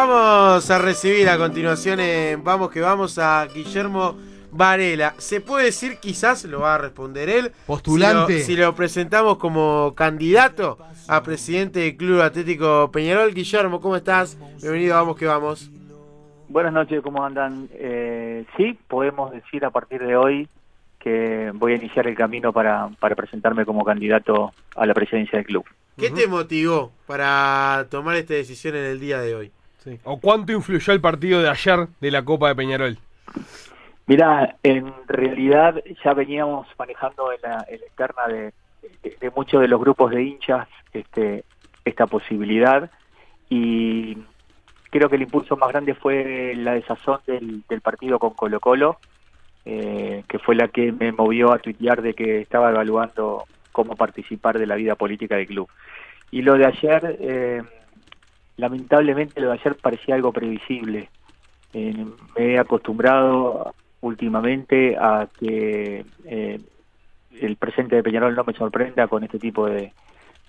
Vamos a recibir a continuación en Vamos que vamos a Guillermo Varela. ¿Se puede decir, quizás, lo va a responder él, postulante? Si lo, presentamos como candidato a presidente del Club Atlético Peñarol. Guillermo, ¿cómo estás? Bienvenido a Vamos que vamos. Buenas noches, ¿cómo andan? Eh, sí, podemos decir a partir de hoy que voy a iniciar el camino para, para presentarme como candidato a la presidencia del club. ¿Qué te motivó para tomar esta decisión en el día de hoy? ¿O cuánto influyó el partido de ayer de la Copa de Peñarol? Mira, en realidad ya veníamos manejando en la, en externa de, muchos de los grupos de hinchas este, esta posibilidad y creo que el impulso más grande fue la desazón del, partido con Colo Colo, eh, que fue la que me movió a tuitear de que estaba evaluando cómo participar de la vida política del club. Y lo de ayer... Eh, lamentablemente lo de ayer parecía algo previsible. Eh, me he acostumbrado últimamente a que eh, el presente de Peñarol no me sorprenda con este tipo de,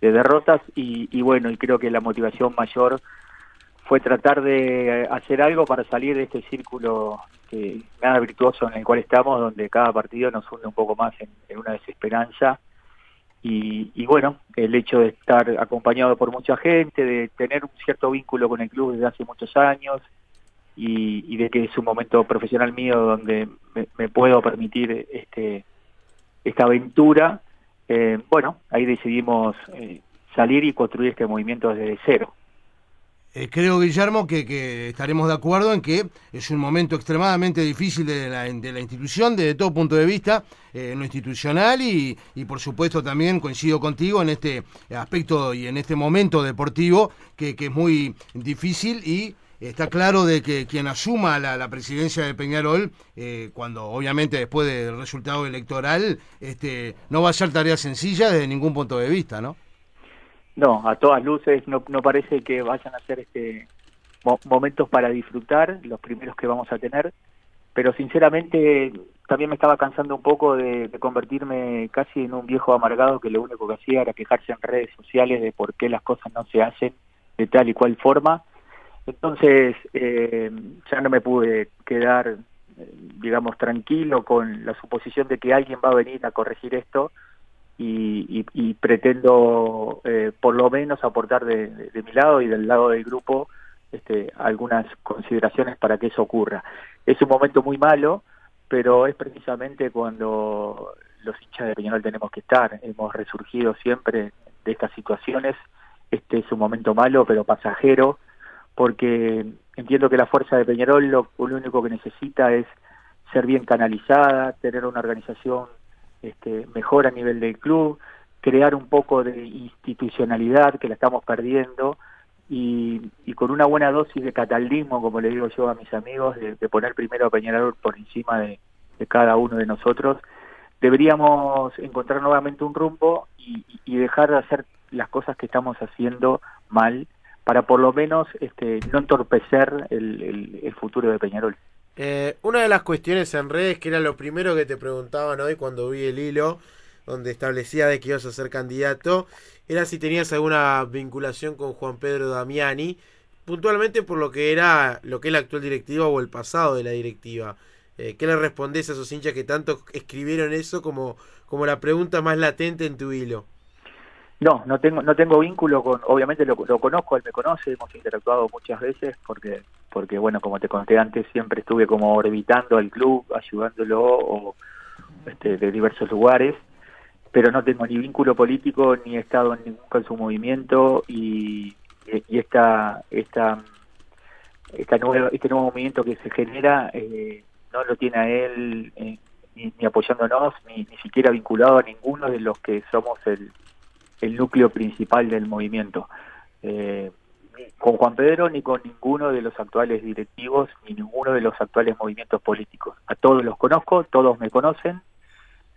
derrotas y, bueno, y creo que la motivación mayor fue tratar de hacer algo para salir de este círculo que nada virtuoso en el cual estamos, donde cada partido nos hunde un poco más en una desesperanza y, bueno, el hecho de estar acompañado por mucha gente, de tener un cierto vínculo con el club desde hace muchos años y, de que es un momento profesional mío donde me, puedo permitir este esta aventura, eh, bueno, ahí decidimos eh, salir y construir este movimiento desde cero. Eh, creo, Guillermo, que, estaremos de acuerdo en que es un momento extremadamente difícil de la, institución, desde todo punto de vista, eh, institucional y, por supuesto también coincido contigo en este aspecto y en este momento deportivo que, es muy difícil y está claro de que quien asuma la, presidencia de Peñarol, eh, cuando obviamente después del resultado electoral, este, no va a ser tarea sencilla desde ningún punto de vista, ¿no? No, a todas luces no, no parece que vayan a ser este momentos para disfrutar, los primeros que vamos a tener, pero sinceramente también me estaba cansando un poco de, convertirme casi en un viejo amargado que lo único que hacía era quejarse en redes sociales de por qué las cosas no se hacen de tal y cual forma. Entonces eh, ya no me pude quedar, eh, digamos, tranquilo con la suposición de que alguien va a venir a corregir esto y, pretendo eh, por lo menos aportar de, mi lado y del lado del grupo este, algunas consideraciones para que eso ocurra. Es un momento muy malo, pero es precisamente cuando los hinchas de Peñarol tenemos que estar. Hemos resurgido siempre de estas situaciones. Este es un momento malo, pero pasajero, porque entiendo que la fuerza de Peñarol lo único que necesita es ser bien canalizada, tener una organización este, mejor a nivel del club, crear un poco de institucionalidad que la estamos perdiendo y, con una buena dosis de cataldismo, como le digo yo a mis amigos, de, poner primero a Peñarol por encima de, cada uno de nosotros, deberíamos encontrar nuevamente un rumbo y, dejar de hacer las cosas que estamos haciendo mal para por lo menos este, no entorpecer el futuro de Peñarol. Eh, una de las cuestiones en redes, que era lo primero que te preguntaban hoy cuando vi el hilo, donde establecía de que ibas a ser candidato, era si tenías alguna vinculación con Juan Pedro Damiani, puntualmente por lo que era lo que es la actual directiva o el pasado de la directiva. Eh, ¿Qué le respondés a esos hinchas que tanto escribieron eso como, como la pregunta más latente en tu hilo? No, no tengo, no tengo vínculo con, obviamente lo, lo, conozco, él me conoce, hemos interactuado muchas veces porque, porque bueno, como te conté antes, siempre estuve como orbitando al club, ayudándolo o, este, de diversos lugares, pero no tengo ni vínculo político ni estado en ningún en su movimiento y, y esta, esta, esta nueva, este nuevo movimiento que se genera eh, no lo tiene a él eh, ni, ni, apoyándonos, ni, ni siquiera vinculado a ninguno de los que somos el el núcleo principal del movimiento. Eh, con Juan Pedro ni con ninguno de los actuales directivos ni ninguno de los actuales movimientos políticos. A todos los conozco, todos me conocen,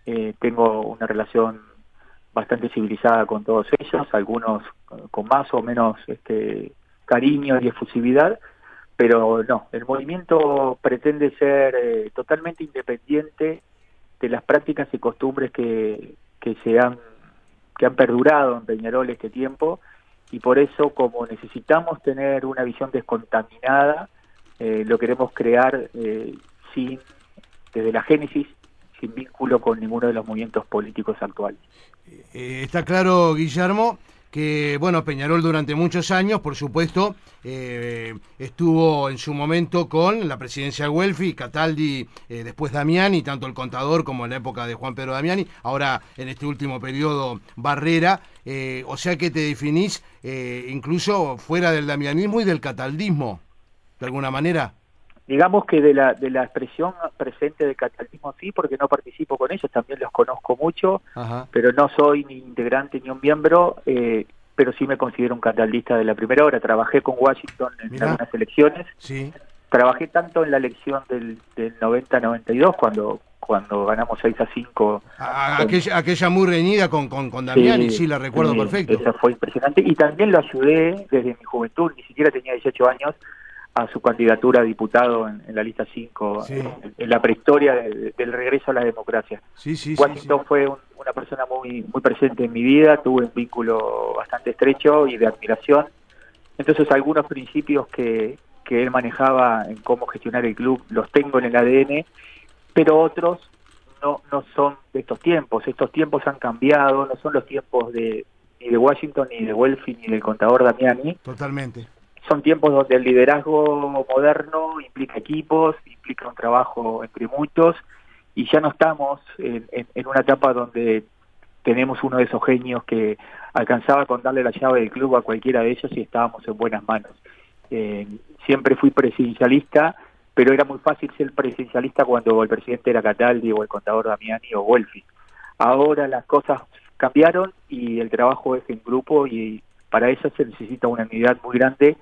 eh, tengo una relación bastante civilizada con todos ellos, algunos con más o menos este, cariño y efusividad, pero no, el movimiento pretende ser eh, totalmente independiente de las prácticas y costumbres que, que se han que han perdurado en Peñarol este tiempo y por eso como necesitamos tener una visión descontaminada, eh, lo queremos crear eh, sin desde la génesis sin vínculo con ninguno de los movimientos políticos actuales. Eh, está claro, Guillermo, que bueno, Peñarol durante muchos años, por supuesto, eh, estuvo en su momento con la presidencia Welfi, Cataldi, eh, después Damiani, tanto el contador como en la época de Juan Pedro Damiani, ahora en este último periodo Barrera, o sea que te definís incluso fuera del damianismo y del cataldismo, de alguna manera digamos que de la, de la expresión presente del catalanismo sí, porque no participo con ellos, también los conozco mucho, pero no soy ni integrante ni un miembro, eh, pero sí me considero un catalista de la primera hora. Trabajé con Washington en algunas elecciones. Sí. Trabajé tanto en la elección del, del 90-92, cuando cuando ganamos 6 a 5. aquella, aquella, muy reñida con, con, con Damiani, sí, la recuerdo perfecto. Esa fue impresionante. Y también lo ayudé desde mi juventud, ni siquiera tenía 18 años, a su candidatura a diputado en, la lista 5, en, la prehistoria del regreso a la democracia. Sí, sí, Washington fue una persona muy, muy presente en mi vida, tuve un vínculo bastante estrecho y de admiración. Entonces algunos principios que, que él manejaba en cómo gestionar el club los tengo en el ADN, pero otros no, no son de estos tiempos. Estos tiempos han cambiado, no son los tiempos de ni de Washington, ni de Welfi, ni del contador Damiani. Totalmente son tiempos donde el liderazgo moderno implica equipos, implica un trabajo entre muchos y ya no estamos en, una etapa donde tenemos uno de esos genios que alcanzaba con darle la llave del club a cualquiera de ellos y estábamos en buenas manos. Eh, siempre fui presidencialista, pero era muy fácil ser presidencialista cuando el presidente era Cataldi o el contador Damiani o Wolfi. Ahora las cosas cambiaron y el trabajo es en grupo y para eso se necesita una unidad muy grande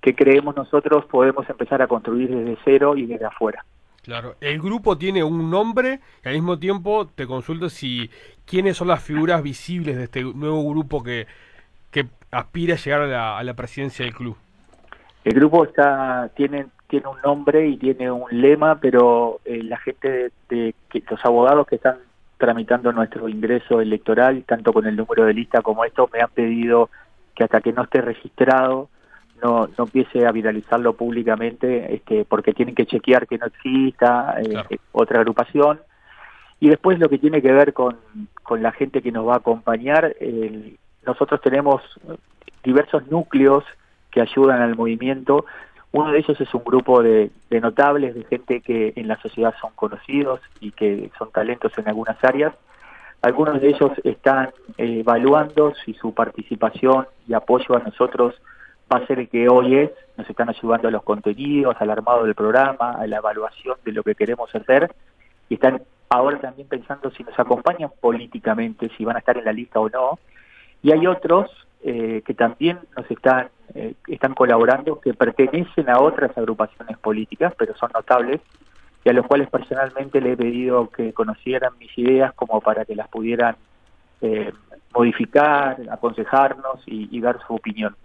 que creemos nosotros podemos empezar a construir desde cero y desde afuera. Claro, el grupo tiene un nombre y al mismo tiempo te consulto si quiénes son las figuras visibles de este nuevo grupo que, que aspira a llegar a la, a la presidencia del club. El grupo está tiene tiene un nombre y tiene un lema, pero eh, la gente de, que, los abogados que están tramitando nuestro ingreso electoral, tanto con el número de lista como esto, me han pedido que hasta que no esté registrado no, no empiece a viralizarlo públicamente este, porque tienen que chequear que no exista eh, otra agrupación. Y después lo que tiene que ver con, con la gente que nos va a acompañar, nosotros tenemos diversos núcleos que ayudan al movimiento. Uno de ellos es un grupo de, de notables, de gente que en la sociedad son conocidos y que son talentos en algunas áreas. Algunos de ellos están eh, evaluando si su participación y apoyo a nosotros va a ser que hoy es, nos están ayudando a los contenidos, al armado del programa, a la evaluación de lo que queremos hacer, y están ahora también pensando si nos acompañan políticamente, si van a estar en la lista o no, y hay otros eh, que también nos están, eh, están colaborando, que pertenecen a otras agrupaciones políticas, pero son notables, y a los cuales personalmente le he pedido que conocieran mis ideas como para que las pudieran eh, modificar, aconsejarnos y dar su opinión.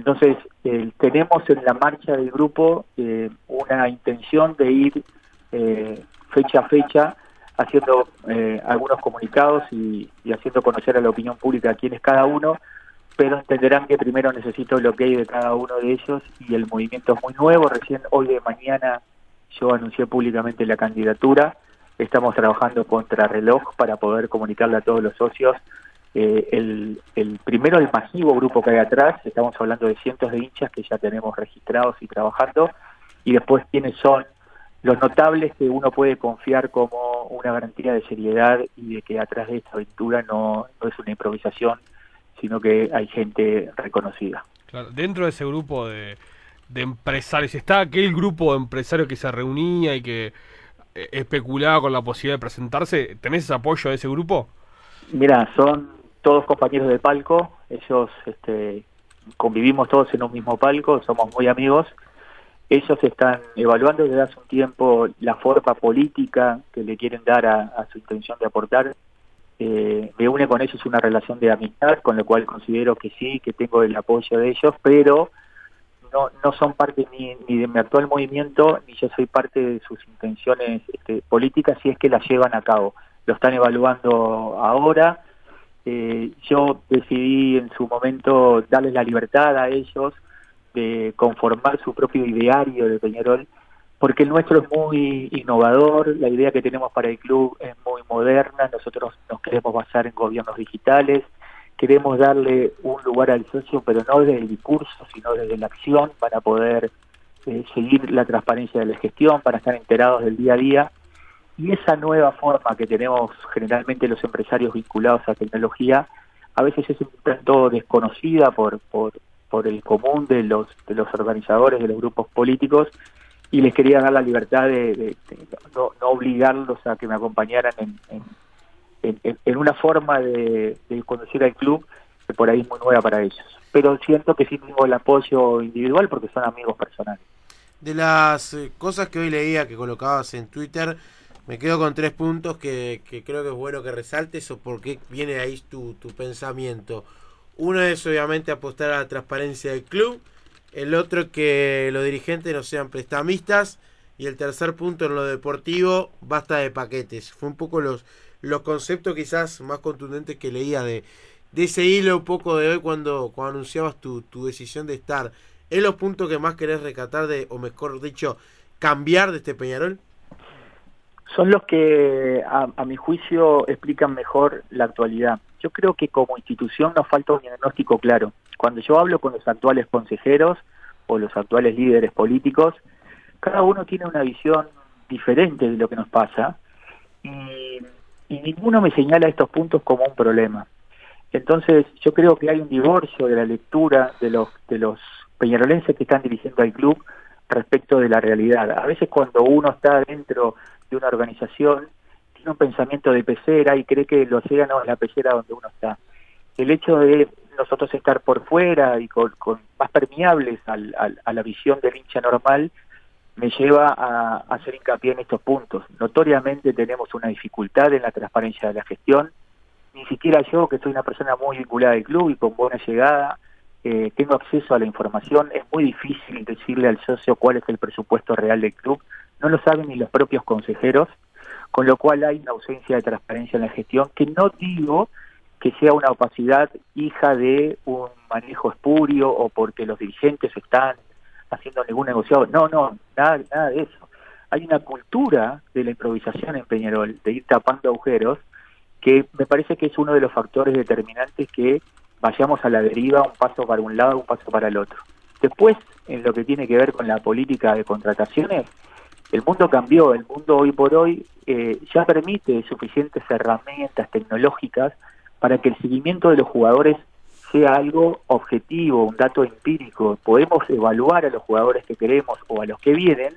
Entonces, eh, tenemos en la marcha del grupo eh, una intención de ir eh, fecha a fecha haciendo algunos comunicados y, haciendo conocer a la opinión pública quién es cada uno, pero entenderán que primero necesito el ok de cada uno de ellos y el movimiento es muy nuevo. Recién hoy de mañana yo anuncié públicamente la candidatura. Estamos trabajando contra reloj para poder comunicarle a todos los socios eh, el, el, primero, el masivo grupo que hay atrás, estamos hablando de cientos de hinchas que ya tenemos registrados y trabajando, y después quiénes son los notables que uno puede confiar como una garantía de seriedad y de que atrás de esta aventura no, no es una improvisación, sino que hay gente reconocida. Claro, dentro de ese grupo de, de empresarios, ¿está aquel grupo de empresarios que se reunía y que eh, especulaba con la posibilidad de presentarse? ¿Tenés apoyo de ese grupo? Mira, son todos compañeros de palco, ellos este, convivimos todos en un mismo palco, somos muy amigos. Ellos están evaluando desde hace un tiempo la forma política que le quieren dar a, su intención de aportar. Eh, me une con ellos una relación de amistad, con lo cual considero que sí, que tengo el apoyo de ellos, pero no, son parte ni, ni de mi actual movimiento, ni yo soy parte de sus intenciones este, políticas, si es que las llevan a cabo. Lo están evaluando ahora Eh, yo decidí en su momento darles la libertad a ellos de conformar su propio ideario de Peñarol, porque el nuestro es muy innovador, la idea que tenemos para el club es muy moderna, nosotros nos queremos basar en gobiernos digitales, queremos darle un lugar al socio, pero no desde el discurso, sino desde la acción, para poder eh, seguir la transparencia de la gestión, para estar enterados del día a día. Y esa nueva forma que tenemos generalmente los empresarios vinculados a tecnología, a veces es un tanto desconocida por, por, por el común de los, de los organizadores, de los grupos políticos, y les quería dar la libertad de, no, obligarlos a que me acompañaran en en, una forma de, conducir al club que por ahí es muy nueva para ellos. Pero siento que sí tengo el apoyo individual porque son amigos personales. De las eh, cosas que hoy leía que colocabas en Twitter, me quedo con tres puntos que, creo que es bueno que resaltes o por qué viene ahí tu, pensamiento. Uno es obviamente apostar a la transparencia del club, el otro que los dirigentes no sean prestamistas y el tercer punto en lo deportivo, basta de paquetes. Fue un poco los, los conceptos quizás más contundentes que leía de, ese hilo un poco de hoy cuando, cuando anunciabas tu, tu decisión de estar. ¿Es los puntos que más querés rescatar de, o mejor dicho, cambiar de este Peñarol? Son los que, a, a mi juicio, explican mejor la actualidad. Yo creo que como institución nos falta un diagnóstico claro. Cuando yo hablo con los actuales consejeros o los actuales líderes políticos, cada uno tiene una visión diferente de lo que nos pasa y ninguno me señala estos puntos como un problema. Entonces, yo creo que hay un divorcio de la lectura de los de los peñarolenses que están dirigiendo al club respecto de la realidad. A veces cuando uno está dentro de una organización, tiene un pensamiento de pecera y cree que el océano es la pecera donde uno está. El hecho de nosotros estar por fuera y con, más permeables al, a la visión del hincha normal, me lleva a, hacer hincapié en estos puntos. Notoriamente tenemos una dificultad en la transparencia de la gestión. Ni siquiera yo, que soy una persona muy vinculada al club y con buena llegada, eh, tengo acceso a la información. Es muy difícil decirle al socio cuál es el presupuesto real del club. No lo saben ni los propios consejeros, con lo cual hay una ausencia de transparencia en la gestión, que no digo que sea una opacidad hija de un manejo espurio o porque los dirigentes están haciendo ningún negociado. No, no, nada, nada de eso. Hay una cultura de la improvisación en Peñarol, de ir tapando agujeros, que me parece que es uno de los factores determinantes que vayamos a la deriva, un paso para un lado, un paso para el otro. Después, en lo que tiene que ver con la política de contrataciones, el mundo cambió, el mundo hoy por hoy eh, ya permite suficientes herramientas tecnológicas para que el seguimiento de los jugadores sea algo objetivo, un dato empírico. Podemos evaluar a los jugadores que queremos o a los que vienen,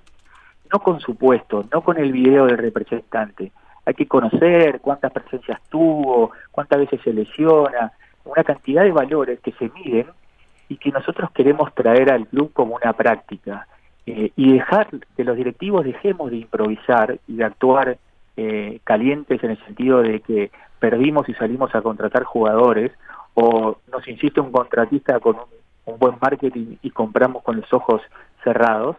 no con su puesto, no con el video del representante. Hay que conocer cuántas presencias tuvo, cuántas veces se lesiona, una cantidad de valores que se miden y que nosotros queremos traer al club como una práctica. Eh, y dejar que los directivos dejemos de improvisar y de actuar eh, calientes en el sentido de que perdimos y salimos a contratar jugadores o nos insiste un contratista con un, buen marketing y compramos con los ojos cerrados,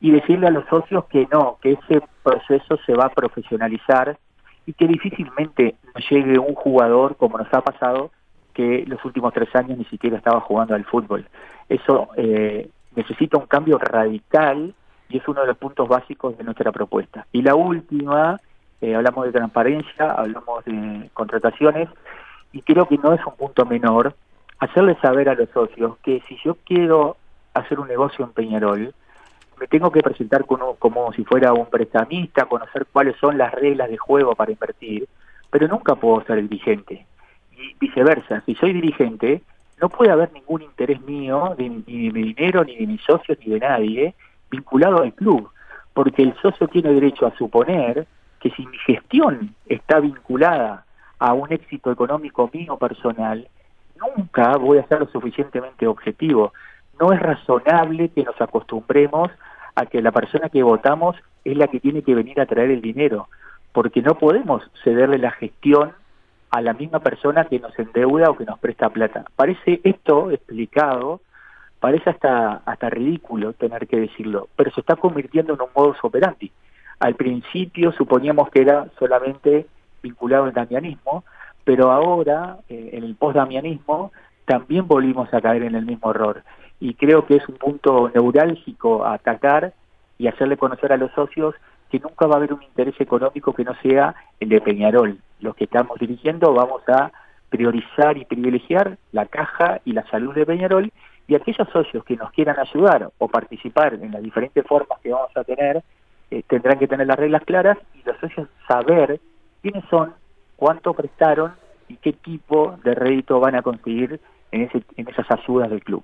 y decirle a los socios que no, que ese proceso se va a profesionalizar y que difícilmente llegue un jugador como nos ha pasado que los últimos tres años ni siquiera estaba jugando al fútbol. Eso eh, necesita un cambio radical y es uno de los puntos básicos de nuestra propuesta. Y la última, eh, hablamos de transparencia, hablamos de contrataciones, y creo que no es un punto menor, hacerle saber a los socios que si yo quiero hacer un negocio en Peñarol, me tengo que presentar como, como si fuera un prestamista, conocer cuáles son las reglas de juego para invertir, pero nunca puedo ser el dirigente. Y viceversa, si soy dirigente, no puede haber ningún interés mío, ni de mi dinero, ni de mis socios, ni de nadie, vinculado al club, porque el socio tiene derecho a suponer que si mi gestión está vinculada a un éxito económico mío personal, nunca voy a ser lo suficientemente objetivo. No es razonable que nos acostumbremos a que la persona que votamos es la que tiene que venir a traer el dinero, porque no podemos cederle la gestión a la misma persona que nos endeuda o que nos presta plata. Parece esto explicado, parece hasta, hasta ridículo tener que decirlo, pero se está convirtiendo en un modus operandi. Al principio suponíamos que era solamente vinculado al damianismo, pero ahora, eh, en el post-damianismo, también volvimos a caer en el mismo error. Y creo que es un punto neurálgico atacar y hacerle conocer a los socios que nunca va a haber un interés económico que no sea el de Peñarol. Los que estamos dirigiendo vamos a priorizar y privilegiar la caja y la salud de Peñarol y aquellos socios que nos quieran ayudar o participar en las diferentes formas que vamos a tener, eh, tendrán que tener las reglas claras y los socios saber quiénes son, cuánto prestaron y qué tipo de rédito van a conseguir en, ese, en esas ayudas del club.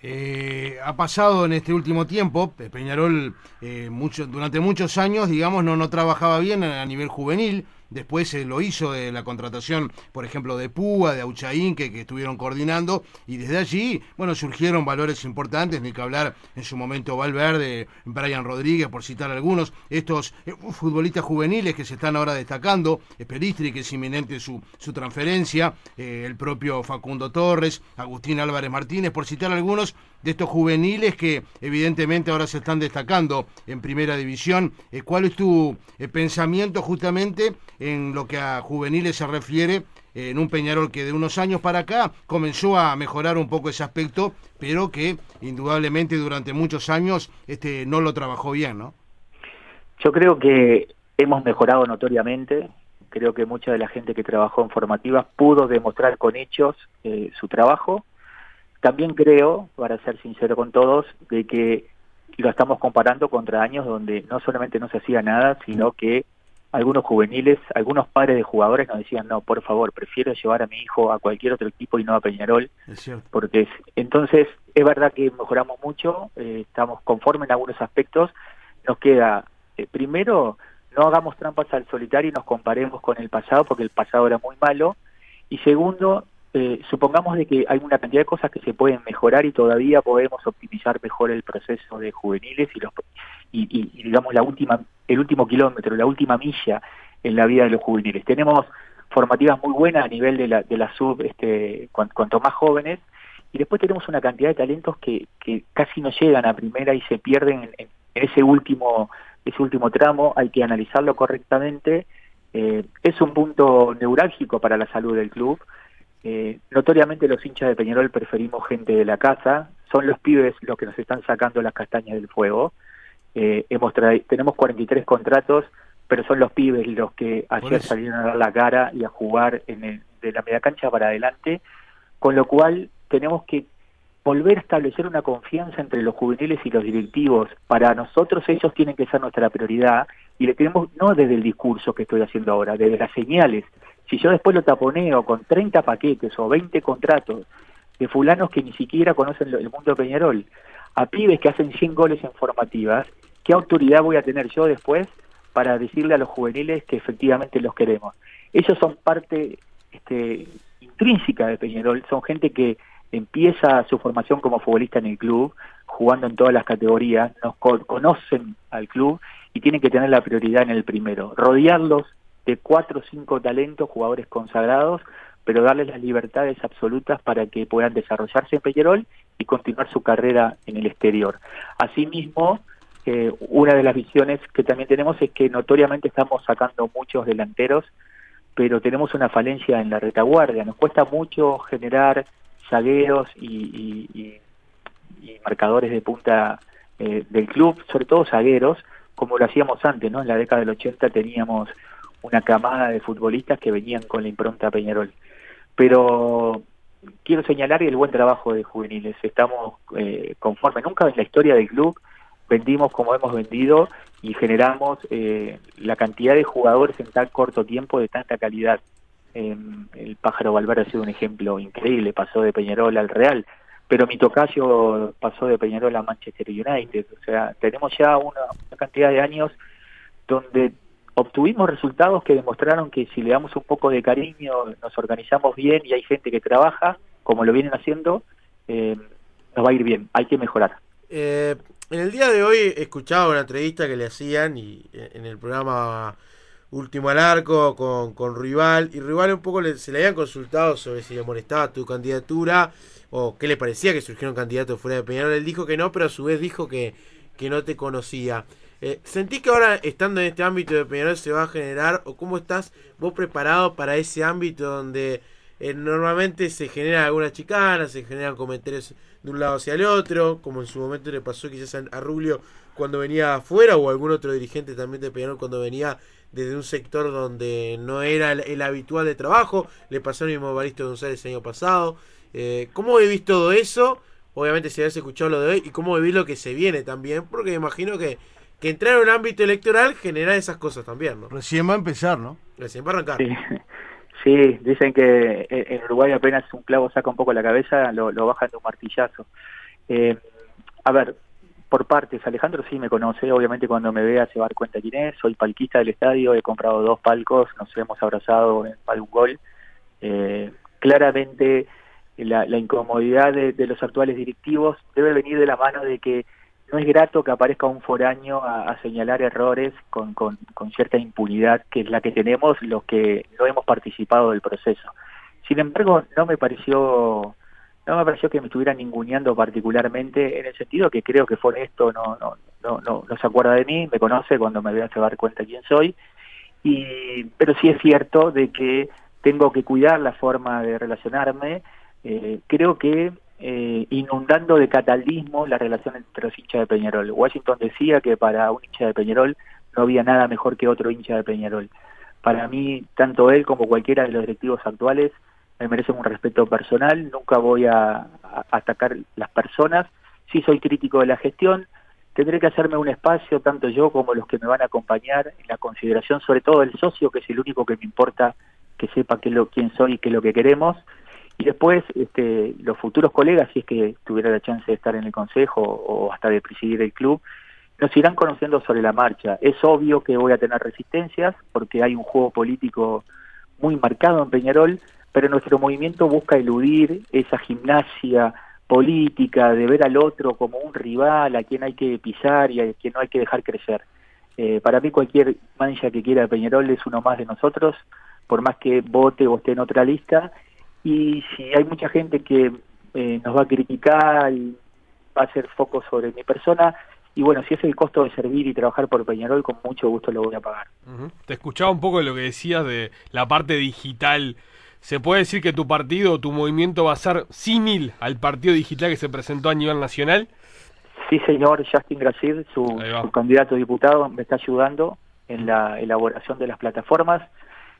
Eh, ha pasado en este último tiempo, Peñarol eh, mucho, durante muchos años, digamos, no, no trabajaba bien a nivel juvenil, Después se lo hizo de la contratación, por ejemplo, de Púa, de Auchaín, que, que, estuvieron coordinando, y desde allí, bueno, surgieron valores importantes, ni que hablar en su momento Valverde, Brian Rodríguez, por citar algunos, estos eh, futbolistas juveniles que se están ahora destacando, Peristri, que es inminente su, su transferencia, eh, el propio Facundo Torres, Agustín Álvarez Martínez, por citar algunos de estos juveniles que evidentemente ahora se están destacando en primera división. Eh, ¿Cuál es tu pensamiento justamente en lo que a juveniles se refiere, en un Peñarol que de unos años para acá comenzó a mejorar un poco ese aspecto, pero que indudablemente durante muchos años este no lo trabajó bien, ¿no? Yo creo que hemos mejorado notoriamente, creo que mucha de la gente que trabajó en formativas pudo demostrar con hechos eh, su trabajo. También creo, para ser sincero con todos, de que lo estamos comparando contra años donde no solamente no se hacía nada, sino que algunos juveniles, algunos padres de jugadores nos decían, no, por favor, prefiero llevar a mi hijo a cualquier otro equipo y no a Peñarol. Es porque es, entonces es verdad que mejoramos mucho, eh, estamos conformes en algunos aspectos, nos queda, eh, primero, no hagamos trampas al solitario y nos comparemos con el pasado, porque el pasado era muy malo, y segundo, eh, supongamos de que hay una cantidad de cosas que se pueden mejorar y todavía podemos optimizar mejor el proceso de juveniles y los y, digamos la última el último kilómetro la última milla en la vida de los juveniles. Tenemos formativas muy buenas a nivel de la de la sub este cuanto más jóvenes y después tenemos una cantidad de talentos que, que casi no llegan a primera y se pierden en, en ese último ese último tramo. Hay que analizarlo correctamente. Eh, es un punto neurálgico para la salud del club eh, notoriamente los hinchas de Peñarol preferimos gente de la casa, son los pibes los que nos están sacando las castañas del fuego. Eh, hemos tenemos 43 contratos, pero son los pibes los que ayer salieron a dar la cara y a jugar en el, de la media cancha para adelante, con lo cual tenemos que volver a establecer una confianza entre los juveniles y los directivos. Para nosotros ellos tienen que ser nuestra prioridad y le tenemos, no desde el discurso que estoy haciendo ahora, desde las señales. Si yo después lo taponeo con 30 paquetes o 20 contratos de fulanos que ni siquiera conocen el mundo de Peñarol, a pibes que hacen 100 goles en formativas, ¿qué autoridad voy a tener yo después para decirle a los juveniles que efectivamente los queremos? Ellos son parte este, intrínseca de Peñarol, son gente que empieza su formación como futbolista en el club, jugando en todas las categorías, nos conocen al club y tienen que tener la prioridad en el primero. Rodearlos de cuatro o cinco talentos, jugadores consagrados, pero darles las libertades absolutas para que puedan desarrollarse en Peñarol y continuar su carrera en el exterior. Asimismo, eh, una de las visiones que también tenemos es que notoriamente estamos sacando muchos delanteros, pero tenemos una falencia en la retaguardia. Nos cuesta mucho generar zagueros y, marcadores de punta eh, del club, sobre todo zagueros, como lo hacíamos antes, ¿no? En la década del 80 teníamos una camada de futbolistas que venían con la impronta Peñarol. Pero quiero señalar el buen trabajo de juveniles. Estamos eh, conformes. Nunca en la historia del club vendimos como hemos vendido y generamos eh, la cantidad de jugadores en tan corto tiempo de tanta calidad. el pájaro Valverde ha sido un ejemplo increíble, pasó de Peñarol al Real, pero mi tocayo pasó de Peñarol a Manchester United. O sea, tenemos ya una cantidad de años donde obtuvimos resultados que demostraron que si le damos un poco de cariño, nos organizamos bien y hay gente que trabaja, como lo vienen haciendo, eh, nos va a ir bien. Hay que mejorar. Eh, en el día de hoy escuchaba una entrevista que le hacían y eh, en el programa Último al Arco con, con Rival y Rival un poco se le habían consultado sobre si le molestaba tu candidatura o qué le parecía que surgiera un candidato fuera de Peñarol. Él dijo que no, pero a su vez dijo que, que no te conocía. Eh, ¿Sentís que ahora, estando en este ámbito de Peñarol, se va a generar, o cómo estás vos preparado para ese ámbito donde eh, normalmente se generan algunas chicanas, se generan comentarios de un lado hacia el otro, como en su momento le pasó quizás a, Rubio cuando venía afuera, o algún otro dirigente también de Peñarol cuando venía desde un sector donde no era el, habitual de trabajo, le pasó lo mismo Baristo González el año pasado. Eh, ¿Cómo vivís todo eso? Obviamente si habías escuchado lo de hoy, y cómo vivís lo que se viene también, porque me imagino que que entrar en un ámbito electoral genera esas cosas también, ¿no? Recién va a empezar, ¿no? Recién va a arrancar. Sí, dicen que en Uruguay apenas un clavo saca un poco la cabeza, lo, lo bajan de un martillazo. Eh, a ver, por partes, Alejandro sí me conoce, obviamente cuando me vea se va a dar cuenta quién es, soy palquista del estadio, he comprado dos palcos, nos hemos abrazado en de un gol. Eh, claramente la, incomodidad de, los actuales directivos debe venir de la mano de que no es grato que aparezca un foráneo a, señalar errores con, con, cierta impunidad que es la que tenemos los que no hemos participado del proceso. Sin embargo, no me pareció no me pareció que me estuvieran ninguneando particularmente en el sentido que creo que fue esto no no no no, no se acuerda de mí, me conoce cuando me vea a dar cuenta quién soy y pero sí es cierto de que tengo que cuidar la forma de relacionarme. Eh, creo que eh, inundando de catalismo la relación entre los hinchas de Peñarol. Washington decía que para un hincha de Peñarol no había nada mejor que otro hincha de Peñarol. Para mí, tanto él como cualquiera de los directivos actuales me merecen un respeto personal, nunca voy a, atacar las personas, sí soy crítico de la gestión, tendré que hacerme un espacio, tanto yo como los que me van a acompañar, en la consideración sobre todo del socio, que es el único que me importa que sepa qué lo, quién soy y qué es lo que queremos, y después, este, los futuros colegas, si es que tuviera la chance de estar en el consejo o hasta de presidir el club, nos irán conociendo sobre la marcha. Es obvio que voy a tener resistencias porque hay un juego político muy marcado en Peñarol, pero nuestro movimiento busca eludir esa gimnasia política de ver al otro como un rival a quien hay que pisar y a quien no hay que dejar crecer. Eh, para mí cualquier mancha que quiera Peñarol es uno más de nosotros, por más que vote o esté en otra lista, y si hay mucha gente que eh, nos va a criticar y va a hacer foco sobre mi persona, y bueno, si es el costo de servir y trabajar por Peñarol, con mucho gusto lo voy a pagar. Te escuchaba un poco de lo que decías de la parte digital. ¿Se puede decir que tu partido tu movimiento va a ser símil al partido digital que se presentó a nivel nacional? Sí, señor Justin Gracil, su, su candidato a diputado, me está ayudando en la elaboración de las plataformas.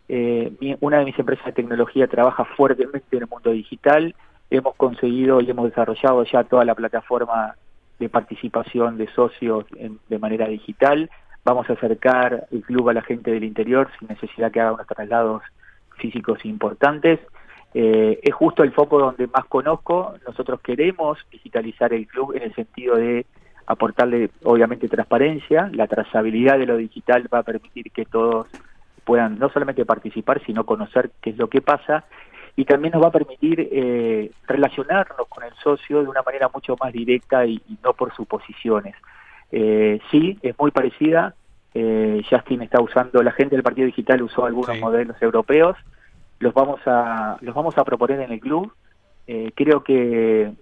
Eh, una de mis empresas de tecnología trabaja fuertemente en el mundo digital. Hemos conseguido y hemos desarrollado ya toda la plataforma de participación de socios de manera digital. Vamos a acercar el club a la gente del interior sin necesidad que haga unos traslados físicos importantes. Eh, es justo el foco donde más conozco. Nosotros queremos digitalizar el club en el sentido de aportarle, obviamente, transparencia. La trazabilidad de lo digital va a permitir que todos puedan no solamente participar, sino conocer qué es lo que pasa y también nos va a permitir eh, relacionarnos con el socio de una manera mucho más directa y, no por suposiciones. Eh, sí, es muy parecida. Eh, Justin está usando, la gente del Partido Digital usó algunos modelos europeos. Los vamos a los vamos a proponer en el club. Eh, creo que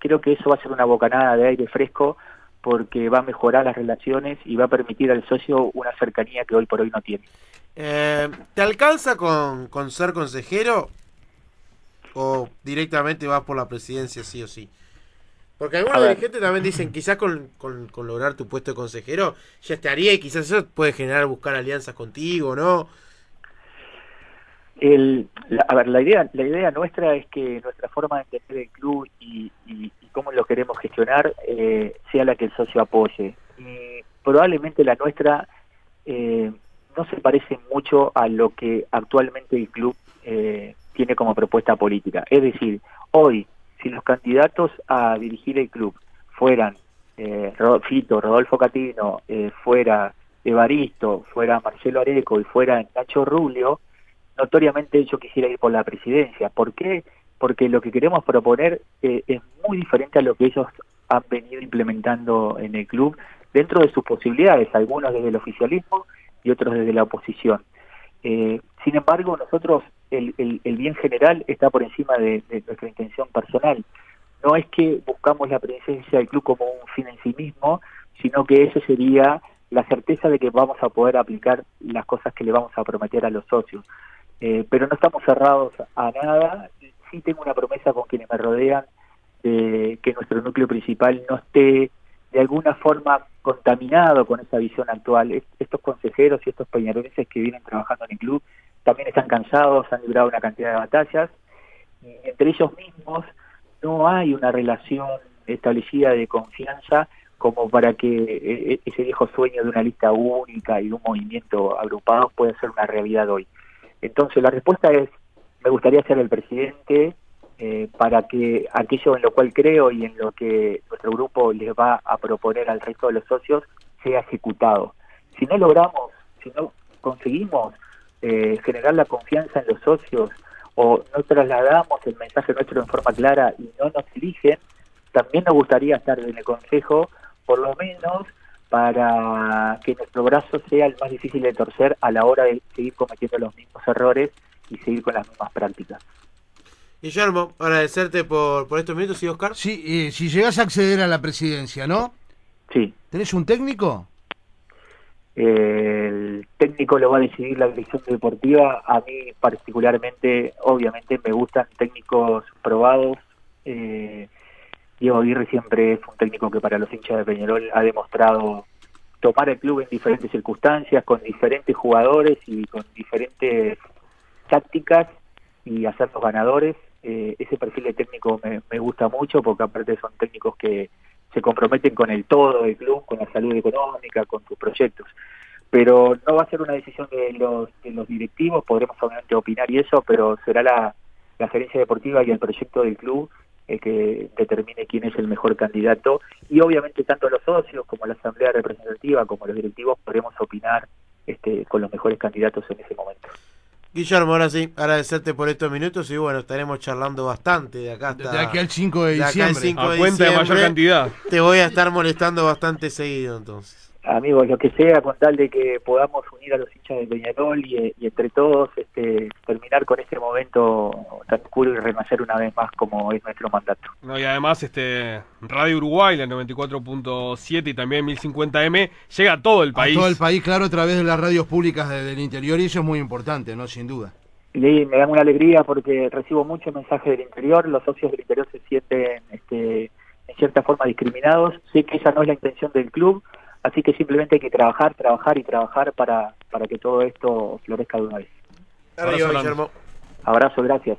creo que eso va a ser una bocanada de aire fresco porque va a mejorar las relaciones y va a permitir al socio una cercanía que hoy por hoy no tiene. Eh, ¿Te alcanza con, con, ser consejero o directamente vas por la presidencia sí o sí? Porque algunos dirigentes también dicen, quizás con, con, lograr tu puesto de consejero ya estaría y quizás eso puede generar buscar alianzas contigo, ¿no? El, a ver, la idea, la idea nuestra es que nuestra forma de entender el club y, y, cómo lo queremos gestionar eh, sea la que el socio apoye. Y probablemente la nuestra eh, no se parece mucho a lo que actualmente el club eh, tiene como propuesta política. Es decir, hoy, si los candidatos a dirigir el club fueran eh, Fito, Rodolfo Catino, eh, fuera Evaristo, fuera Marcelo Areco y fuera Nacho Rubio, notoriamente yo quisiera ir por la presidencia. ¿Por qué? Porque lo que queremos proponer eh, es muy diferente a lo que ellos han venido implementando en el club dentro de sus posibilidades, algunos desde el oficialismo y otros desde la oposición. Eh, sin embargo, nosotros, el, bien general está por encima de, nuestra intención personal. No es que buscamos la presencia del club como un fin en sí mismo, sino que ese sería la certeza de que vamos a poder aplicar las cosas que le vamos a prometer a los socios. Eh, pero no estamos cerrados a nada. Sí tengo una promesa con quienes me rodean de que nuestro núcleo principal no esté de alguna forma contaminado con esa visión actual. Estos consejeros y estos peñaroneses que vienen trabajando en el club también están cansados, han librado una cantidad de batallas. Entre ellos mismos no hay una relación establecida de confianza como para que eh, eh, ese viejo sueño de una lista única y un movimiento agrupado pueda ser una realidad hoy. Entonces la respuesta es, me gustaría ser el presidente eh, para que aquello en lo cual creo y en lo que nuestro grupo les va a proponer al resto de los socios sea ejecutado. Si no logramos, si no conseguimos generar la confianza en los socios o no trasladamos el mensaje nuestro en forma clara y no nos eligen, también nos gustaría estar en el Consejo por lo menos para que nuestro brazo sea el más difícil de torcer a la hora de seguir cometiendo los mismos errores y seguir con las mismas prácticas. Guillermo, agradecerte por, por estos minutos, ¿y Oscar? Sí, eh, si llegas a acceder a la presidencia, ¿no? Sí. ¿Tenés un técnico? el técnico lo va a decidir la dirección deportiva. A mí particularmente, obviamente, me gustan técnicos probados. Eh, Diego Aguirre siempre es un técnico que para los hinchas de Peñarol ha demostrado tomar el club en diferentes circunstancias, con diferentes jugadores y con diferentes tácticas y hacerlos ganadores. Eh, ese perfil de técnico me, gusta mucho porque aparte son técnicos que se comprometen con el todo del club, con la salud económica, con sus proyectos. Pero no va a ser una decisión de los, de los directivos, podremos obviamente opinar y eso, pero será la, la gerencia deportiva y el proyecto del club el que determine quién es el mejor candidato y obviamente tanto los socios como la asamblea representativa como los directivos podremos opinar este, con los mejores candidatos en ese momento. Guillermo, ahora sí, agradecerte por estos minutos y bueno, estaremos charlando bastante de acá hasta... De aquí al 5 de diciembre. a cuenta de mayor cantidad. Te voy a estar molestando bastante seguido entonces amigos, lo que sea, con tal de que podamos unir a los hinchas de Peñarol y, entre todos este, terminar con este momento tan oscuro y renacer una vez más como es nuestro mandato. No, y además este Radio Uruguay, la 94.7 y también 1050M, llega a todo el país. A todo el país, claro, a través de las radios públicas del interior y eso es muy importante, ¿no? Sin duda. Y me da una alegría porque recibo muchos mensajes del interior, los socios del interior se sienten este, en cierta forma discriminados, sé que esa no es la intención del club, Así que simplemente hay que trabajar, trabajar y trabajar para, para que todo esto florezca de una vez. Abrazo, Guillermo. Abrazo, gracias.